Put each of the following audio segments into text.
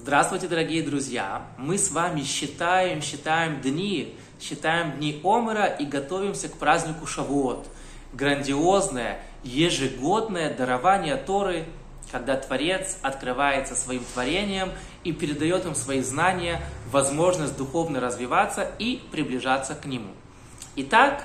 Здравствуйте, дорогие друзья! Мы с вами считаем, считаем дни, считаем дни Омера и готовимся к празднику Шавуот. Грандиозное, ежегодное дарование Торы, когда Творец открывается своим творением и передает им свои знания, возможность духовно развиваться и приближаться к Нему. Итак,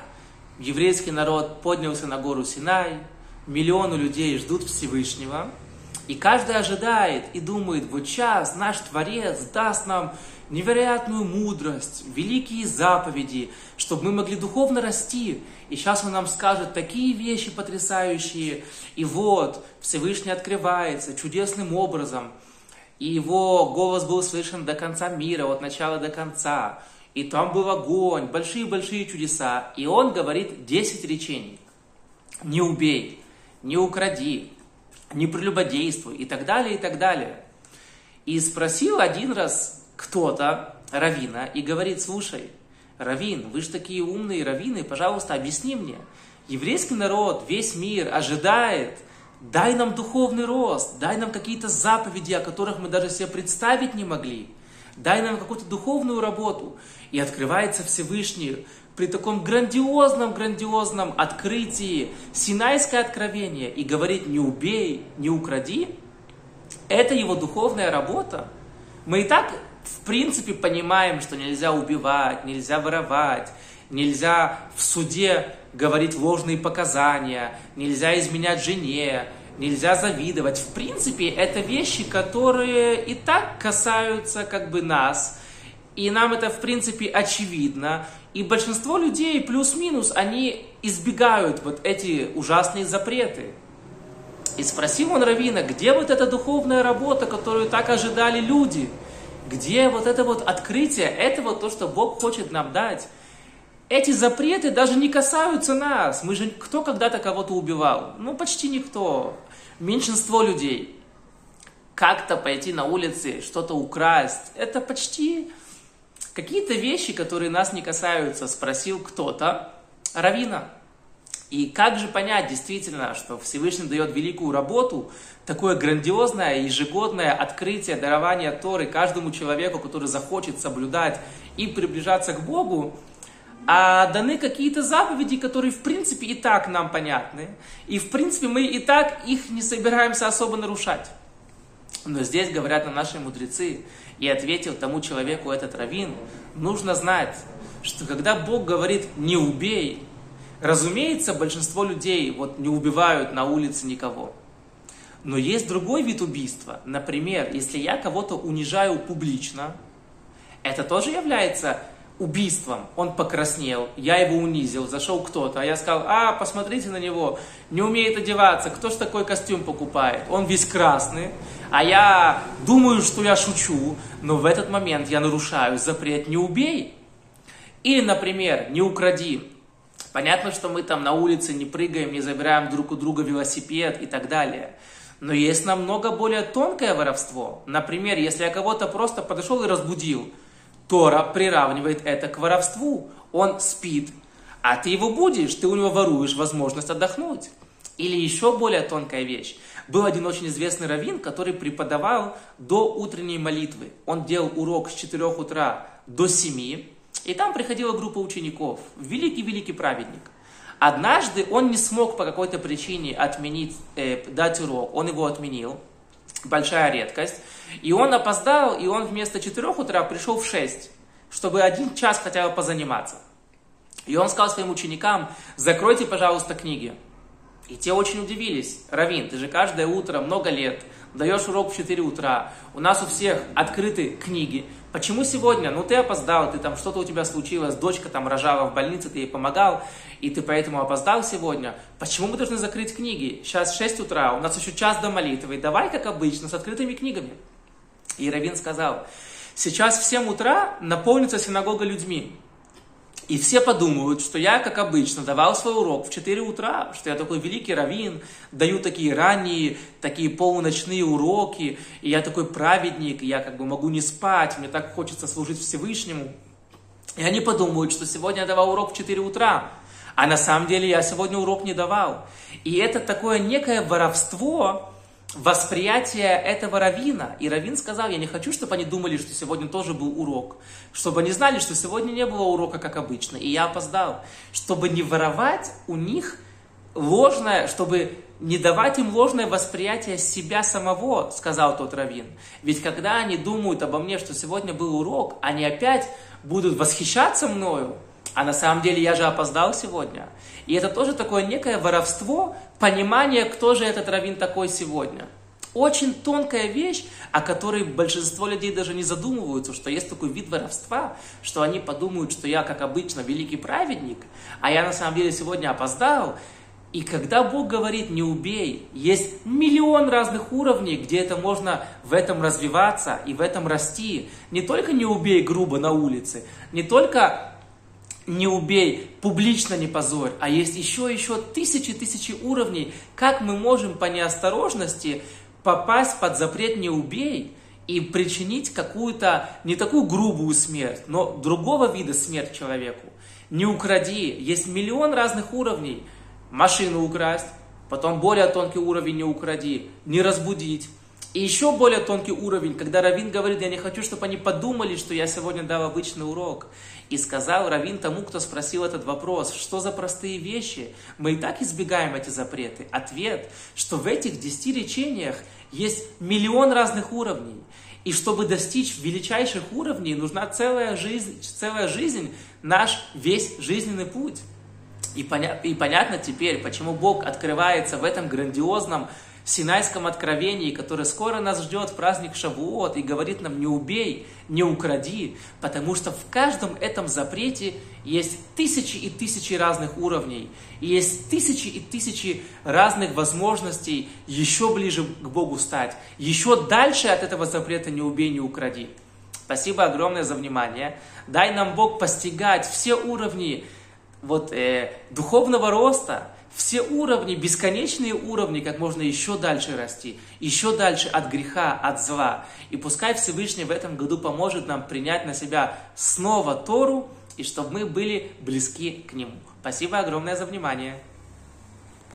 еврейский народ поднялся на гору Синай, миллионы людей ждут Всевышнего – и каждый ожидает и думает, вот сейчас наш Творец даст нам невероятную мудрость, великие заповеди, чтобы мы могли духовно расти. И сейчас Он нам скажет такие вещи потрясающие. И вот Всевышний открывается чудесным образом. И его голос был слышен до конца мира, от начала до конца. И там был огонь, большие-большие чудеса. И он говорит 10 речений. Не убей, не укради, не прелюбодействуй и так далее, и так далее. И спросил один раз кто-то Равина и говорит, слушай, Равин, вы же такие умные раввины, пожалуйста, объясни мне. Еврейский народ, весь мир ожидает, дай нам духовный рост, дай нам какие-то заповеди, о которых мы даже себе представить не могли. Дай нам какую-то духовную работу. И открывается Всевышний при таком грандиозном, грандиозном открытии Синайское откровение и говорит «не убей, не укради», это его духовная работа. Мы и так, в принципе, понимаем, что нельзя убивать, нельзя воровать, нельзя в суде говорить ложные показания, нельзя изменять жене, нельзя завидовать. В принципе, это вещи, которые и так касаются как бы нас – и нам это, в принципе, очевидно. И большинство людей, плюс-минус, они избегают вот эти ужасные запреты. И спросил он Равина, где вот эта духовная работа, которую так ожидали люди? Где вот это вот открытие, это вот то, что Бог хочет нам дать? Эти запреты даже не касаются нас. Мы же, кто когда-то кого-то убивал? Ну, почти никто. Меньшинство людей. Как-то пойти на улице, что-то украсть, это почти Какие-то вещи, которые нас не касаются, спросил кто-то, Равина. И как же понять действительно, что Всевышний дает великую работу, такое грандиозное ежегодное открытие, дарование Торы каждому человеку, который захочет соблюдать и приближаться к Богу, а даны какие-то заповеди, которые в принципе и так нам понятны, и в принципе мы и так их не собираемся особо нарушать. Но здесь говорят на наши мудрецы, и ответил тому человеку этот раввин, нужно знать, что когда Бог говорит «не убей», разумеется, большинство людей вот не убивают на улице никого. Но есть другой вид убийства. Например, если я кого-то унижаю публично, это тоже является убийством. Он покраснел, я его унизил, зашел кто-то, а я сказал, а, посмотрите на него, не умеет одеваться, кто ж такой костюм покупает? Он весь красный, а я думаю, что я шучу, но в этот момент я нарушаю запрет «не убей». Или, например, «не укради». Понятно, что мы там на улице не прыгаем, не забираем друг у друга велосипед и так далее. Но есть намного более тонкое воровство. Например, если я кого-то просто подошел и разбудил – Тора приравнивает это к воровству. Он спит, а ты его будешь, ты у него воруешь возможность отдохнуть. Или еще более тонкая вещь. Был один очень известный раввин, который преподавал до утренней молитвы. Он делал урок с 4 утра до 7, и там приходила группа учеников. Великий-великий праведник. Однажды он не смог по какой-то причине отменить, э, дать урок, он его отменил большая редкость. И он опоздал, и он вместо 4 утра пришел в 6, чтобы один час хотя бы позаниматься. И он сказал своим ученикам, закройте, пожалуйста, книги. И те очень удивились. Равин, ты же каждое утро, много лет, даешь урок в 4 утра. У нас у всех открыты книги. Почему сегодня? Ну, ты опоздал, ты там что-то у тебя случилось, дочка там рожала в больнице, ты ей помогал, и ты поэтому опоздал сегодня. Почему мы должны закрыть книги? Сейчас 6 утра, у нас еще час до молитвы. Давай, как обычно, с открытыми книгами. И Равин сказал, сейчас в 7 утра наполнится синагога людьми. И все подумают, что я, как обычно, давал свой урок в 4 утра, что я такой великий раввин, даю такие ранние, такие полуночные уроки, и я такой праведник, и я как бы могу не спать, мне так хочется служить Всевышнему. И они подумают, что сегодня я давал урок в 4 утра, а на самом деле я сегодня урок не давал. И это такое некое воровство, восприятие этого равина. И равин сказал, я не хочу, чтобы они думали, что сегодня тоже был урок. Чтобы они знали, что сегодня не было урока, как обычно. И я опоздал. Чтобы не воровать у них ложное, чтобы не давать им ложное восприятие себя самого, сказал тот равин. Ведь когда они думают обо мне, что сегодня был урок, они опять будут восхищаться мною, а на самом деле я же опоздал сегодня. И это тоже такое некое воровство, понимание, кто же этот равин такой сегодня. Очень тонкая вещь, о которой большинство людей даже не задумываются, что есть такой вид воровства, что они подумают, что я, как обычно, великий праведник, а я на самом деле сегодня опоздал. И когда Бог говорит «не убей», есть миллион разных уровней, где это можно в этом развиваться и в этом расти. Не только «не убей» грубо на улице, не только не убей, публично не позорь, а есть еще еще тысячи-тысячи уровней, как мы можем по неосторожности попасть под запрет не убей и причинить какую-то, не такую грубую смерть, но другого вида смерть человеку. Не укради, есть миллион разных уровней. Машину украсть, потом более тонкий уровень не укради, не разбудить, и еще более тонкий уровень, когда Равин говорит, я не хочу, чтобы они подумали, что я сегодня дал обычный урок. И сказал Равин тому, кто спросил этот вопрос, что за простые вещи? Мы и так избегаем эти запреты. Ответ, что в этих десяти речениях есть миллион разных уровней. И чтобы достичь величайших уровней, нужна целая жизнь, целая жизнь наш весь жизненный путь. И, поня- и понятно теперь, почему Бог открывается в этом грандиозном Синайском откровении, которое скоро нас ждет в праздник Шавуот, и говорит нам «не убей, не укради», потому что в каждом этом запрете есть тысячи и тысячи разных уровней, и есть тысячи и тысячи разных возможностей еще ближе к Богу стать, еще дальше от этого запрета «не убей, не укради». Спасибо огромное за внимание. Дай нам Бог постигать все уровни вот, э, духовного роста, все уровни, бесконечные уровни, как можно еще дальше расти, еще дальше от греха, от зла. И пускай Всевышний в этом году поможет нам принять на себя снова Тору, и чтобы мы были близки к Нему. Спасибо огромное за внимание.